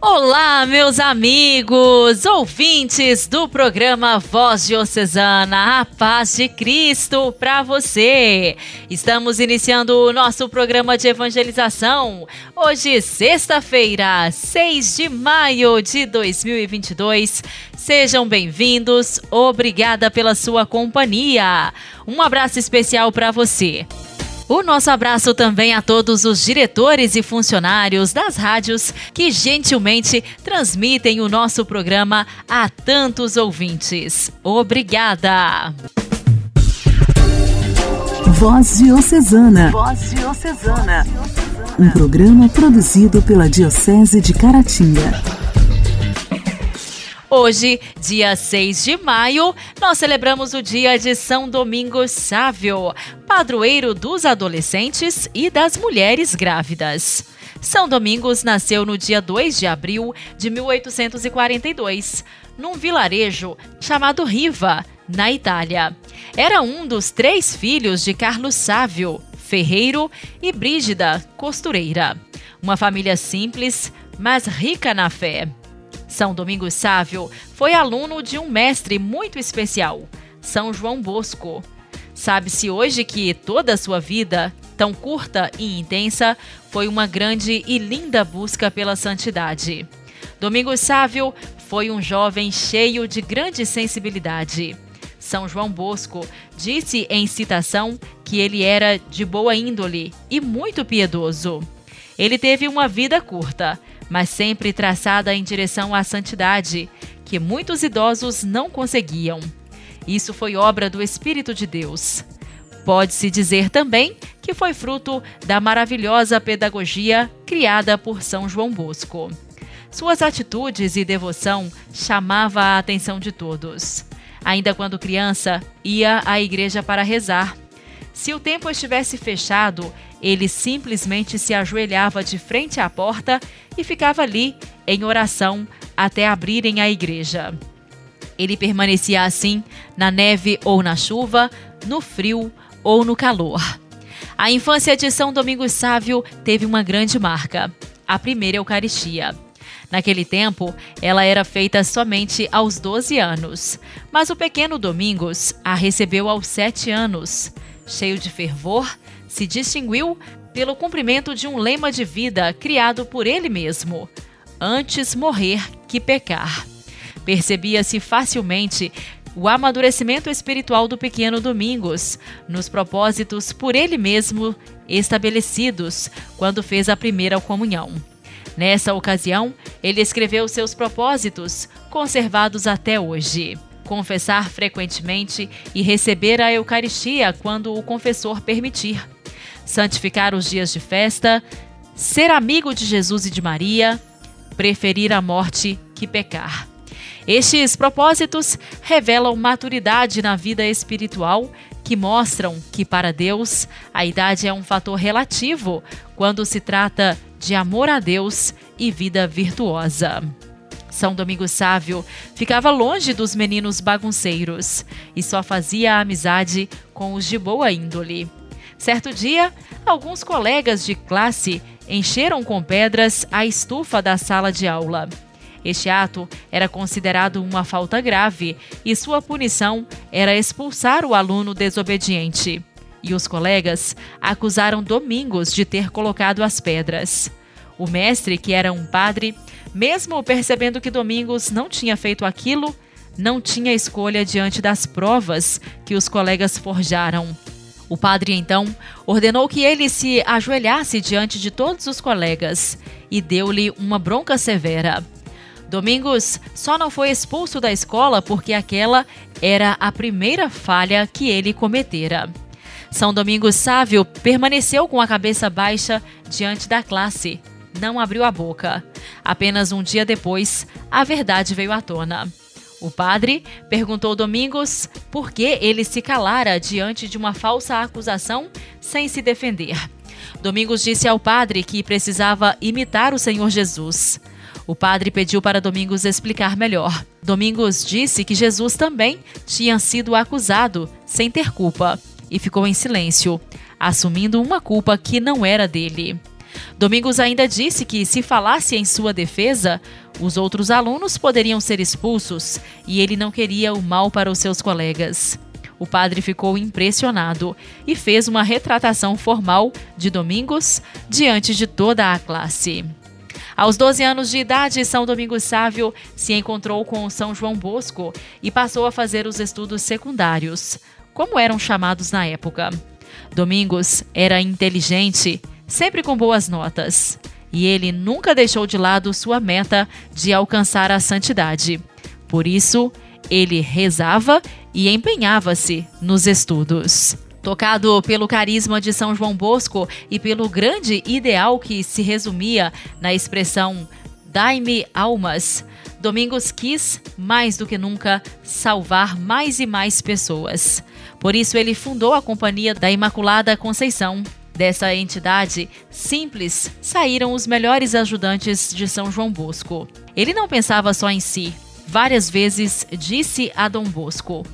Olá, meus amigos, ouvintes do programa Voz Diocesana, a paz de Cristo para você. Estamos iniciando o nosso programa de evangelização. Hoje, sexta-feira, 6 de maio de 2022. Sejam bem-vindos, obrigada pela sua companhia. Um abraço especial para você. O nosso abraço também a todos os diretores e funcionários das rádios que gentilmente transmitem o nosso programa a tantos ouvintes. Obrigada! Voz Diocesana. Voz Diocesana. Um programa produzido pela Diocese de Caratinga. Hoje, dia 6 de maio, nós celebramos o dia de São Domingos Sávio, padroeiro dos adolescentes e das mulheres grávidas. São Domingos nasceu no dia 2 de abril de 1842, num vilarejo chamado Riva, na Itália. Era um dos três filhos de Carlos Sávio, ferreiro, e Brígida, costureira. Uma família simples, mas rica na fé. São Domingos Sávio foi aluno de um mestre muito especial, São João Bosco. Sabe-se hoje que toda a sua vida, tão curta e intensa, foi uma grande e linda busca pela santidade. Domingos Sávio foi um jovem cheio de grande sensibilidade. São João Bosco disse em citação que ele era de boa índole e muito piedoso. Ele teve uma vida curta, mas sempre traçada em direção à santidade, que muitos idosos não conseguiam. Isso foi obra do Espírito de Deus. Pode-se dizer também que foi fruto da maravilhosa pedagogia criada por São João Bosco. Suas atitudes e devoção chamava a atenção de todos. Ainda quando criança, ia à igreja para rezar. Se o templo estivesse fechado, ele simplesmente se ajoelhava de frente à porta e ficava ali em oração até abrirem a igreja. Ele permanecia assim na neve ou na chuva, no frio ou no calor. A infância de São Domingos Sávio teve uma grande marca: a primeira Eucaristia. Naquele tempo, ela era feita somente aos 12 anos, mas o pequeno Domingos a recebeu aos 7 anos. Cheio de fervor, se distinguiu pelo cumprimento de um lema de vida criado por ele mesmo: antes morrer que pecar. Percebia-se facilmente o amadurecimento espiritual do pequeno Domingos, nos propósitos por ele mesmo estabelecidos quando fez a primeira comunhão. Nessa ocasião, ele escreveu seus propósitos, conservados até hoje. Confessar frequentemente e receber a Eucaristia quando o confessor permitir santificar os dias de festa, ser amigo de Jesus e de Maria, preferir a morte que pecar. Estes propósitos revelam maturidade na vida espiritual que mostram que, para Deus, a idade é um fator relativo quando se trata de amor a Deus e vida virtuosa. São Sávio ficava longe dos meninos bagunceiros e só fazia amizade com os de boa índole. Certo dia, alguns colegas de classe encheram com pedras a estufa da sala de aula. Este ato era considerado uma falta grave e sua punição era expulsar o aluno desobediente. E os colegas acusaram Domingos de ter colocado as pedras. O mestre, que era um padre, mesmo percebendo que Domingos não tinha feito aquilo, não tinha escolha diante das provas que os colegas forjaram. O padre então ordenou que ele se ajoelhasse diante de todos os colegas e deu-lhe uma bronca severa. Domingos só não foi expulso da escola porque aquela era a primeira falha que ele cometera. São Domingos Sávio permaneceu com a cabeça baixa diante da classe. Não abriu a boca. Apenas um dia depois, a verdade veio à tona. O padre perguntou Domingos por que ele se calara diante de uma falsa acusação sem se defender. Domingos disse ao padre que precisava imitar o Senhor Jesus. O padre pediu para Domingos explicar melhor. Domingos disse que Jesus também tinha sido acusado sem ter culpa e ficou em silêncio, assumindo uma culpa que não era dele. Domingos ainda disse que, se falasse em sua defesa, os outros alunos poderiam ser expulsos e ele não queria o mal para os seus colegas. O padre ficou impressionado e fez uma retratação formal de Domingos diante de toda a classe. Aos 12 anos de idade, São Domingos Sávio se encontrou com São João Bosco e passou a fazer os estudos secundários, como eram chamados na época. Domingos era inteligente, sempre com boas notas, e ele nunca deixou de lado sua meta de alcançar a santidade. Por isso, ele rezava e empenhava-se nos estudos. Tocado pelo carisma de São João Bosco e pelo grande ideal que se resumia na expressão Dai-me almas, Domingos quis, mais do que nunca, salvar mais e mais pessoas. Por isso, ele fundou a Companhia da Imaculada Conceição. Dessa entidade simples saíram os melhores ajudantes de São João Bosco. Ele não pensava só em si. Várias vezes disse a Dom Bosco: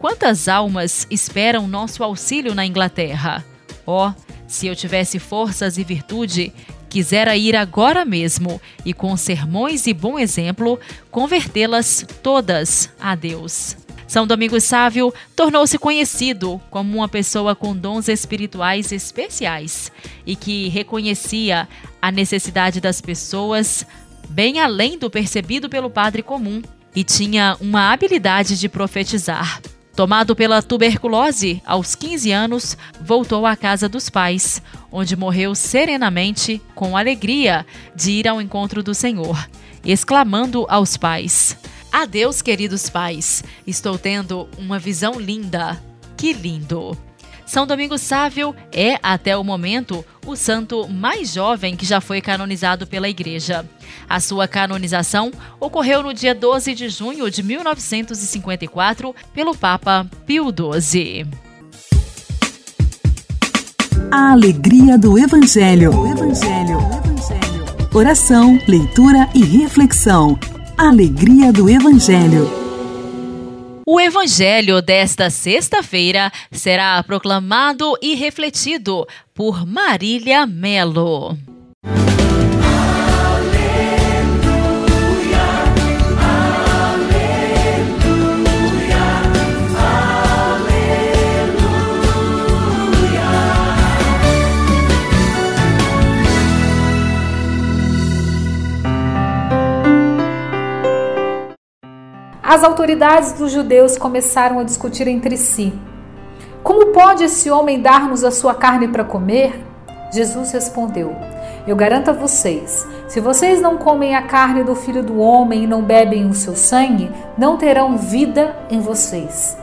Quantas almas esperam nosso auxílio na Inglaterra? Oh, se eu tivesse forças e virtude, quisera ir agora mesmo e, com sermões e bom exemplo, convertê-las todas a Deus. São Domingos Sávio tornou-se conhecido como uma pessoa com dons espirituais especiais e que reconhecia a necessidade das pessoas bem além do percebido pelo padre comum e tinha uma habilidade de profetizar. Tomado pela tuberculose, aos 15 anos, voltou à casa dos pais, onde morreu serenamente, com alegria de ir ao encontro do Senhor, exclamando aos pais: Adeus, queridos pais, estou tendo uma visão linda. Que lindo! São Domingos Sávio é, até o momento, o santo mais jovem que já foi canonizado pela Igreja. A sua canonização ocorreu no dia 12 de junho de 1954 pelo Papa Pio XII. A alegria do Evangelho. O Evangelho. O Evangelho. Oração, leitura e reflexão. Alegria do Evangelho. O Evangelho desta sexta-feira será proclamado e refletido por Marília Melo. As autoridades dos judeus começaram a discutir entre si: Como pode esse homem dar-nos a sua carne para comer? Jesus respondeu: Eu garanto a vocês: se vocês não comem a carne do filho do homem e não bebem o seu sangue, não terão vida em vocês.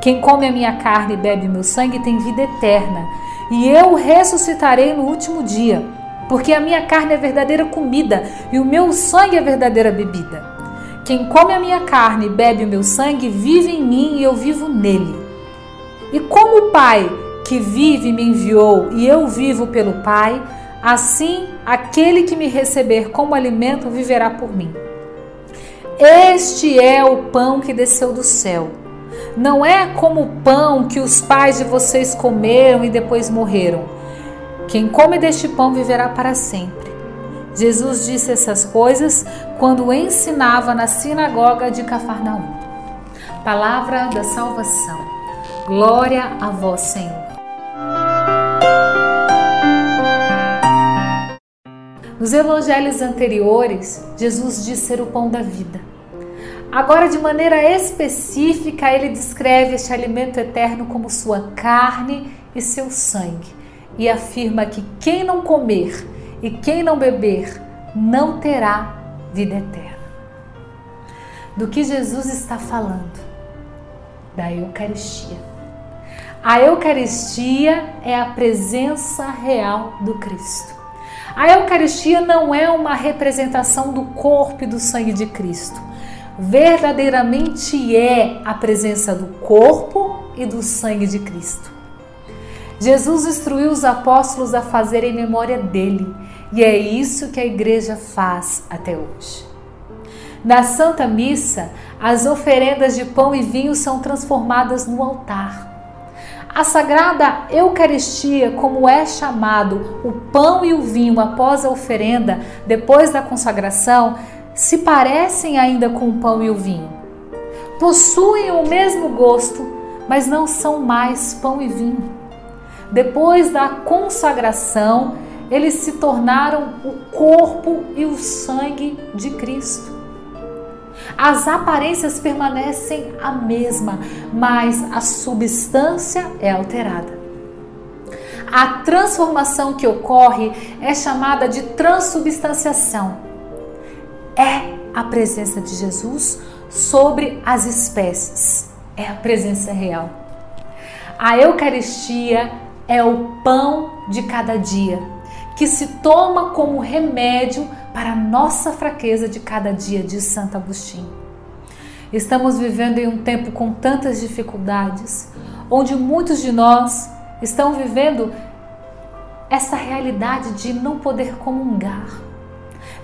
Quem come a minha carne e bebe meu sangue tem vida eterna, e eu ressuscitarei no último dia, porque a minha carne é verdadeira comida e o meu sangue é verdadeira bebida. Quem come a minha carne e bebe o meu sangue vive em mim e eu vivo nele. E como o Pai que vive me enviou e eu vivo pelo Pai, assim aquele que me receber como alimento viverá por mim. Este é o pão que desceu do céu. Não é como o pão que os pais de vocês comeram e depois morreram. Quem come deste pão viverá para sempre. Jesus disse essas coisas quando ensinava na sinagoga de Cafarnaum. Palavra da salvação. Glória a vós, Senhor. Nos evangelhos anteriores, Jesus disse ser o pão da vida. Agora, de maneira específica, ele descreve este alimento eterno como sua carne e seu sangue e afirma que quem não comer e quem não beber não terá vida eterna. Do que Jesus está falando? Da Eucaristia. A Eucaristia é a presença real do Cristo. A Eucaristia não é uma representação do corpo e do sangue de Cristo. Verdadeiramente é a presença do corpo e do sangue de Cristo. Jesus instruiu os apóstolos a fazerem memória dele, e é isso que a igreja faz até hoje. Na Santa Missa, as oferendas de pão e vinho são transformadas no altar. A Sagrada Eucaristia, como é chamado o pão e o vinho após a oferenda, depois da consagração, se parecem ainda com o pão e o vinho. Possuem o mesmo gosto, mas não são mais pão e vinho. Depois da consagração, eles se tornaram o corpo e o sangue de Cristo. As aparências permanecem a mesma, mas a substância é alterada. A transformação que ocorre é chamada de transubstanciação. É a presença de Jesus sobre as espécies. É a presença real. A Eucaristia é o pão de cada dia que se toma como remédio para a nossa fraqueza de cada dia, diz Santo Agostinho. Estamos vivendo em um tempo com tantas dificuldades, onde muitos de nós estão vivendo essa realidade de não poder comungar,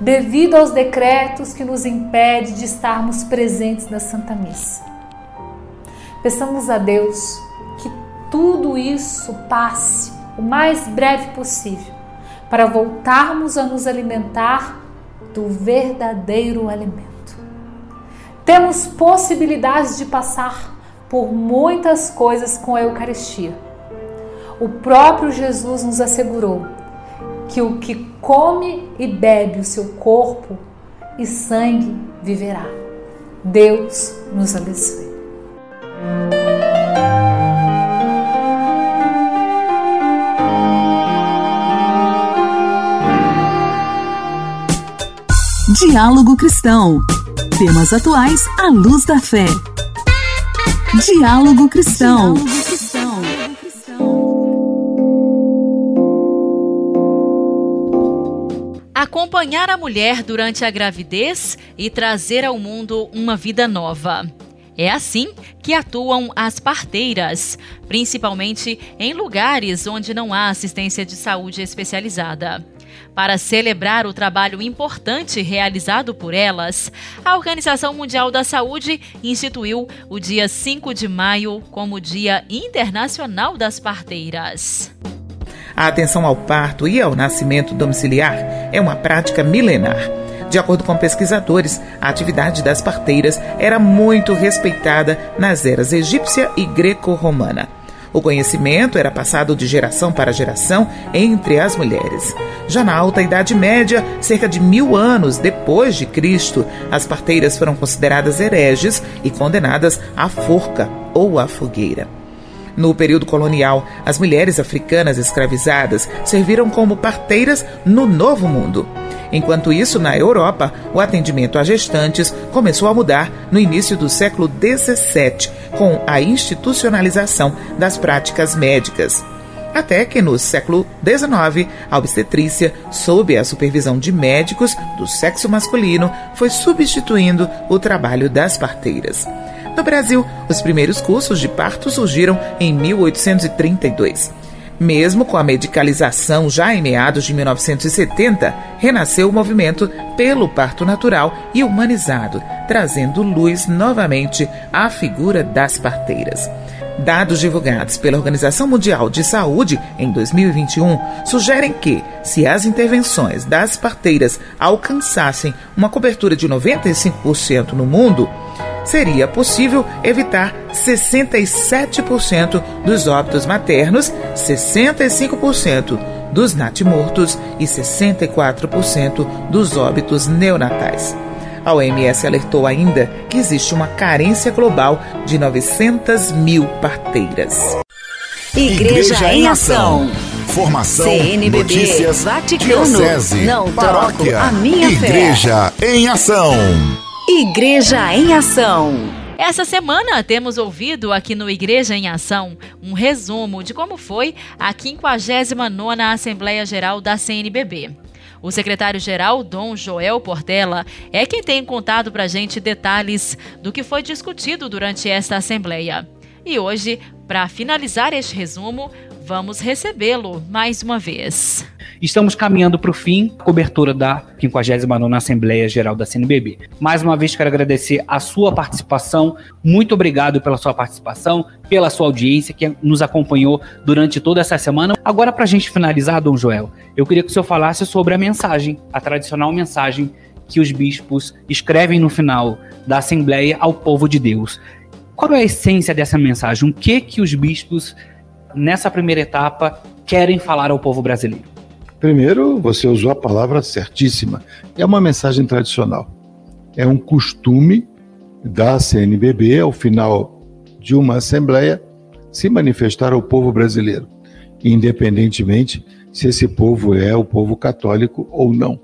devido aos decretos que nos impedem de estarmos presentes na Santa Missa. Peçamos a Deus que tudo isso passe o mais breve possível para voltarmos a nos alimentar do verdadeiro alimento. Temos possibilidades de passar por muitas coisas com a Eucaristia. O próprio Jesus nos assegurou que o que come e bebe o seu corpo e sangue viverá. Deus nos abençoe. Diálogo Cristão. Temas atuais à luz da fé. Diálogo Cristão. Acompanhar a mulher durante a gravidez e trazer ao mundo uma vida nova. É assim que atuam as parteiras, principalmente em lugares onde não há assistência de saúde especializada. Para celebrar o trabalho importante realizado por elas, a Organização Mundial da Saúde instituiu o dia 5 de maio como Dia Internacional das Parteiras. A atenção ao parto e ao nascimento domiciliar é uma prática milenar. De acordo com pesquisadores, a atividade das parteiras era muito respeitada nas eras egípcia e greco-romana. O conhecimento era passado de geração para geração entre as mulheres. Já na Alta Idade Média, cerca de mil anos depois de Cristo, as parteiras foram consideradas hereges e condenadas à forca ou à fogueira. No período colonial, as mulheres africanas escravizadas serviram como parteiras no Novo Mundo. Enquanto isso, na Europa, o atendimento a gestantes começou a mudar no início do século XVII, com a institucionalização das práticas médicas. Até que no século XIX, a obstetrícia, sob a supervisão de médicos do sexo masculino, foi substituindo o trabalho das parteiras. No Brasil, os primeiros cursos de parto surgiram em 1832. Mesmo com a medicalização já em meados de 1970, renasceu o movimento pelo parto natural e humanizado, trazendo luz novamente à figura das parteiras. Dados divulgados pela Organização Mundial de Saúde em 2021 sugerem que, se as intervenções das parteiras alcançassem uma cobertura de 95% no mundo, seria possível evitar 67% dos óbitos maternos, 65% dos natimortos e 64% dos óbitos neonatais. A OMS alertou ainda que existe uma carência global de 900 mil parteiras. Igreja, Igreja em Ação. Formação, CNBB, notícias, Vaticano, diocese, não paróquia, a minha Igreja fé. em Ação. Igreja em Ação. Essa semana temos ouvido aqui no Igreja em Ação um resumo de como foi a 59ª Assembleia Geral da CNBB. O secretário-geral, Dom Joel Portela, é quem tem contado para gente detalhes do que foi discutido durante esta Assembleia. E hoje, para finalizar este resumo, Vamos recebê-lo mais uma vez. Estamos caminhando para o fim, cobertura da 59ª Assembleia Geral da CNBB. Mais uma vez quero agradecer a sua participação. Muito obrigado pela sua participação, pela sua audiência que nos acompanhou durante toda essa semana. Agora, para a gente finalizar, Dom Joel, eu queria que o senhor falasse sobre a mensagem, a tradicional mensagem que os bispos escrevem no final da Assembleia ao povo de Deus. Qual é a essência dessa mensagem? O que que os bispos nessa primeira etapa querem falar ao povo brasileiro? Primeiro, você usou a palavra certíssima. É uma mensagem tradicional. É um costume da CNBB, ao final de uma assembleia, se manifestar ao povo brasileiro, independentemente se esse povo é o povo católico ou não.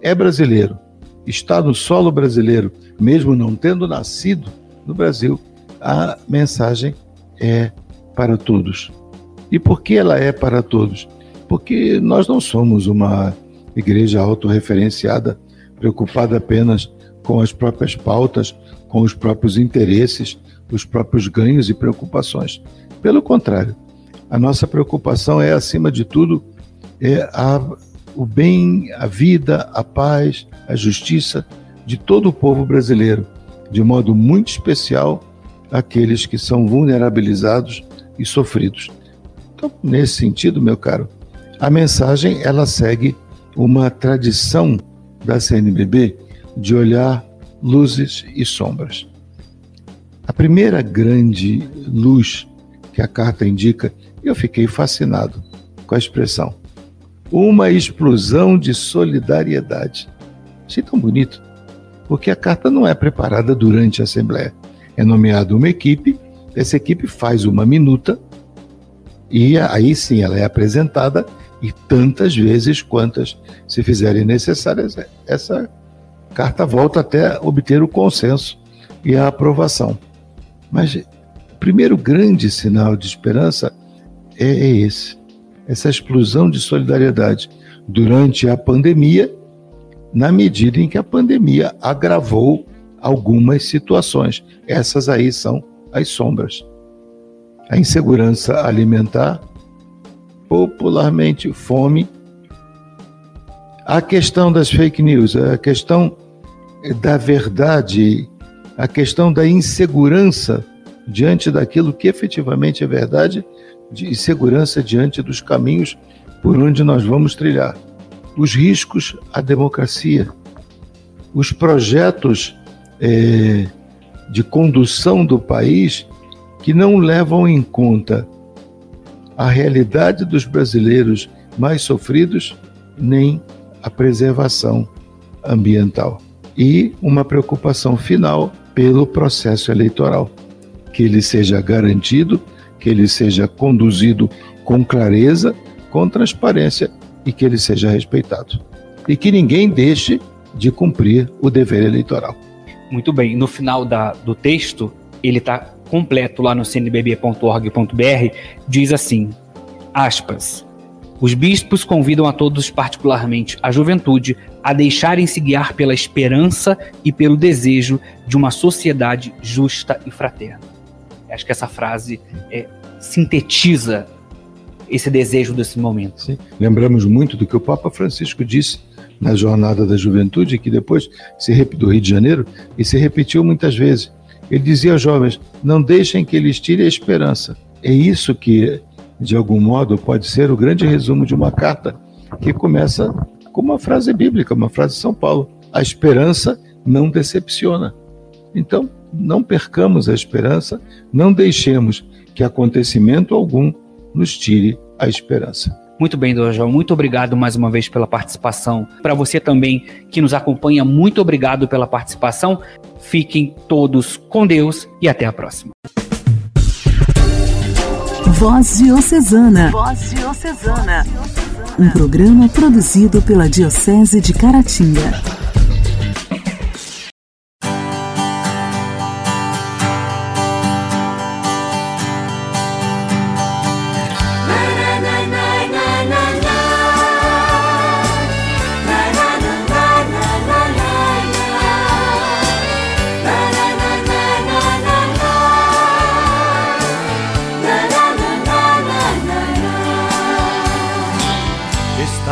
É brasileiro, está no solo brasileiro, mesmo não tendo nascido no Brasil, a mensagem é para todos. E por que ela é para todos? Porque nós não somos uma igreja autorreferenciada, preocupada apenas com as próprias pautas, com os próprios interesses, os próprios ganhos e preocupações. Pelo contrário, a nossa preocupação é, acima de tudo, é a, o bem, a vida, a paz, a justiça de todo o povo brasileiro, de modo muito especial aqueles que são vulnerabilizados e sofridos. Então, nesse sentido, meu caro, a mensagem ela segue uma tradição da CNBB de olhar luzes e sombras. A primeira grande luz que a carta indica, eu fiquei fascinado com a expressão. Uma explosão de solidariedade. Achei tão bonito, porque a carta não é preparada durante a Assembleia. É nomeada uma equipe, essa equipe faz uma minuta e aí sim ela é apresentada e tantas vezes quantas se fizerem necessárias, essa carta volta até obter o consenso e a aprovação. Mas o primeiro grande sinal de esperança é, é esse, essa explosão de solidariedade durante a pandemia, na medida em que a pandemia agravou algumas situações. Essas aí são as sombras. A insegurança alimentar, popularmente fome, a questão das fake news, a questão da verdade, a questão da insegurança diante daquilo que efetivamente é verdade de segurança diante dos caminhos por onde nós vamos trilhar. Os riscos à democracia, os projetos é, de condução do país que não levam em conta a realidade dos brasileiros mais sofridos, nem a preservação ambiental. E uma preocupação final pelo processo eleitoral, que ele seja garantido que ele seja conduzido com clareza, com transparência e que ele seja respeitado. E que ninguém deixe de cumprir o dever eleitoral. Muito bem, no final da, do texto, ele está completo lá no cnbb.org.br, diz assim, aspas, os bispos convidam a todos, particularmente a juventude, a deixarem-se guiar pela esperança e pelo desejo de uma sociedade justa e fraterna. Acho que essa frase é, sintetiza esse desejo desse momento. Sim. Lembramos muito do que o Papa Francisco disse na Jornada da Juventude, que depois se do Rio de Janeiro e se repetiu muitas vezes. Ele dizia aos jovens: não deixem que eles tirem a esperança. É isso que, de algum modo, pode ser o grande resumo de uma carta que começa com uma frase bíblica, uma frase de São Paulo: a esperança não decepciona. Então, não percamos a esperança, não deixemos que acontecimento algum nos tire a esperança. Muito bem, Dojão. Muito obrigado mais uma vez pela participação. Para você também que nos acompanha, muito obrigado pela participação. Fiquem todos com Deus e até a próxima. Voz Diocesana. Voz Diocesana. Um programa produzido pela Diocese de Caratinga.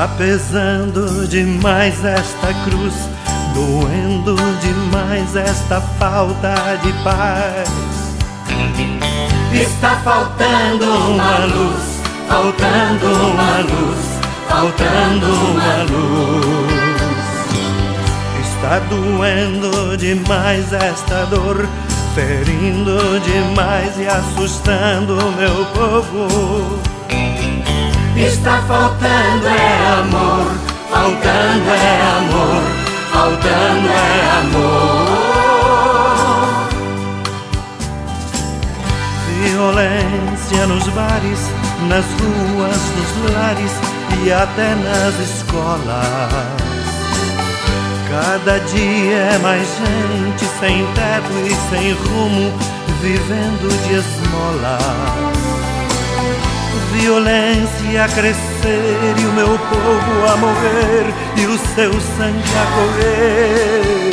Está pesando demais esta cruz, doendo demais esta falta de paz. Está faltando uma luz, faltando uma luz, faltando uma luz. Está doendo demais esta dor, ferindo demais e assustando meu povo. Está faltando é amor, faltando é amor, faltando é amor. Violência nos bares, nas ruas, nos lares e até nas escolas. Cada dia é mais gente sem teto e sem rumo, vivendo de esmola. Violência a crescer e o meu povo a morrer e o seu sangue a correr.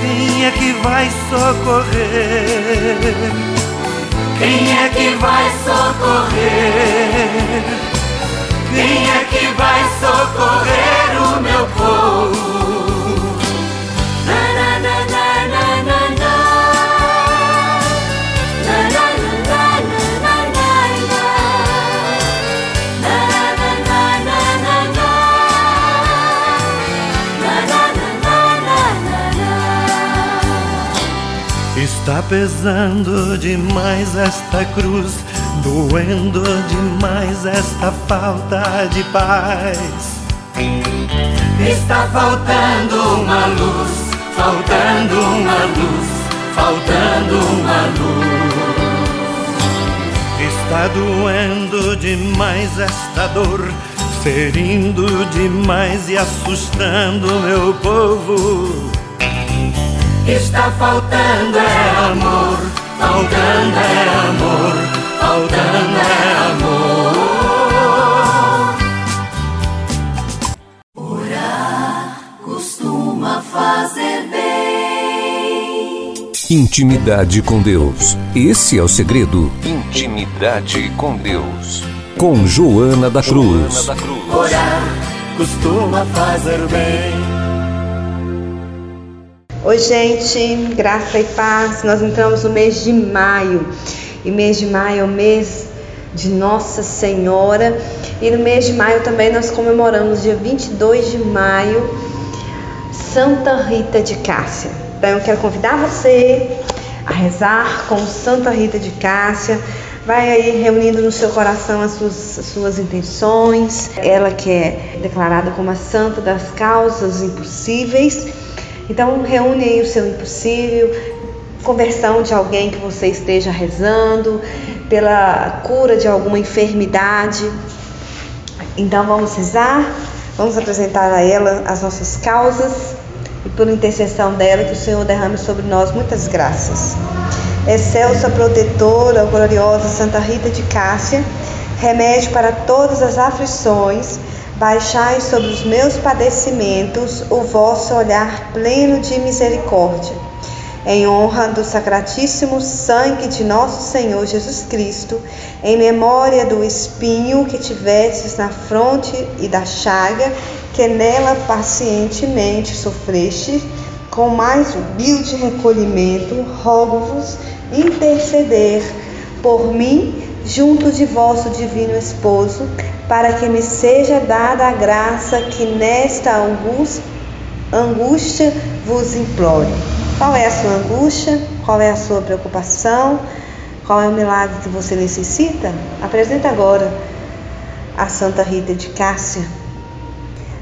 Quem é que vai socorrer? Quem é que vai socorrer? Quem é que vai socorrer o meu povo? Está pesando demais esta cruz, doendo demais esta falta de paz. Está faltando uma luz, faltando uma luz, faltando uma luz. Está doendo demais esta dor, ferindo demais e assustando meu povo. Está faltando é amor, faltando é amor, faltando é amor. Orar costuma fazer bem. Intimidade com Deus. Esse é o segredo. Intimidade com Deus. Com Joana da Cruz. Joana da Cruz. Orar costuma fazer bem. Oi, gente, graça e paz. Nós entramos no mês de maio e mês de maio é o mês de Nossa Senhora. E no mês de maio também nós comemoramos, dia 22 de maio, Santa Rita de Cássia. Então eu quero convidar você a rezar com Santa Rita de Cássia. Vai aí reunindo no seu coração as suas, as suas intenções. Ela que é declarada como a santa das causas impossíveis então, reúne aí o seu impossível, conversão de alguém que você esteja rezando, pela cura de alguma enfermidade. Então, vamos rezar, vamos apresentar a ela as nossas causas e, por intercessão dela, que o Senhor derrame sobre nós muitas graças. Excelsa protetora, gloriosa Santa Rita de Cássia, remédio para todas as aflições Baixai sobre os meus padecimentos o vosso olhar pleno de misericórdia. Em honra do sacratíssimo sangue de nosso Senhor Jesus Cristo, em memória do espinho que tivestes na fronte e da chaga que nela pacientemente sofreste, com mais humilde recolhimento, rogo-vos interceder por mim junto de vosso divino esposo, para que me seja dada a graça que nesta angústia vos implore. Qual é a sua angústia? Qual é a sua preocupação? Qual é o milagre que você necessita? Apresenta agora a Santa Rita de Cássia.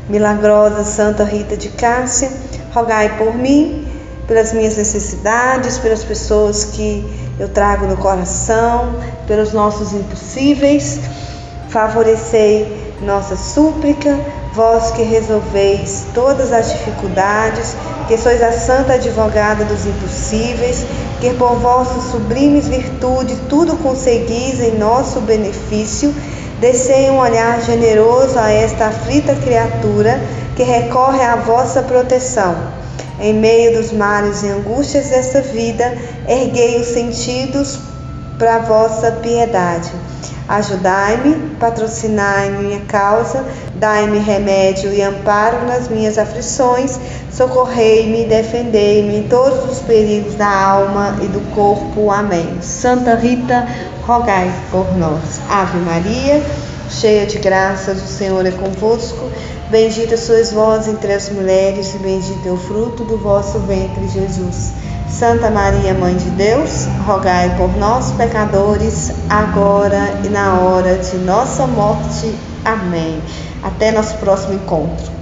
Milagrosa Santa Rita de Cássia, rogai por mim, pelas minhas necessidades, pelas pessoas que eu trago no coração, pelos nossos impossíveis Favorecei nossa súplica, vós que resolveis todas as dificuldades, que sois a santa advogada dos impossíveis, que por vossas sublimes virtudes tudo conseguis em nosso benefício, descei um olhar generoso a esta aflita criatura que recorre à vossa proteção. Em meio dos males e angústias desta vida, erguei os sentidos para vossa piedade Ajudai-me, patrocinai minha causa, dai-me remédio e amparo nas minhas aflições, socorrei-me e defendei-me em todos os perigos da alma e do corpo. Amém. Santa Rita, rogai por nós. Ave Maria, cheia de graças, o Senhor é convosco. Bendita sois vós entre as mulheres, e bendito é o fruto do vosso ventre, Jesus. Santa Maria, Mãe de Deus, rogai por nós, pecadores, agora e na hora de nossa morte. Amém. Até nosso próximo encontro.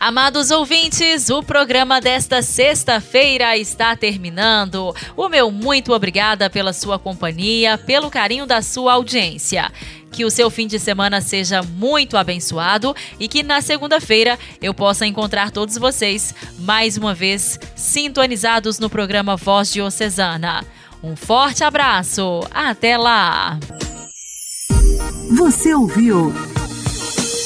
Amados ouvintes, o programa desta sexta-feira está terminando. O meu muito obrigada pela sua companhia, pelo carinho da sua audiência. Que o seu fim de semana seja muito abençoado e que na segunda-feira eu possa encontrar todos vocês mais uma vez sintonizados no programa Voz Diocesana. Um forte abraço, até lá! Você ouviu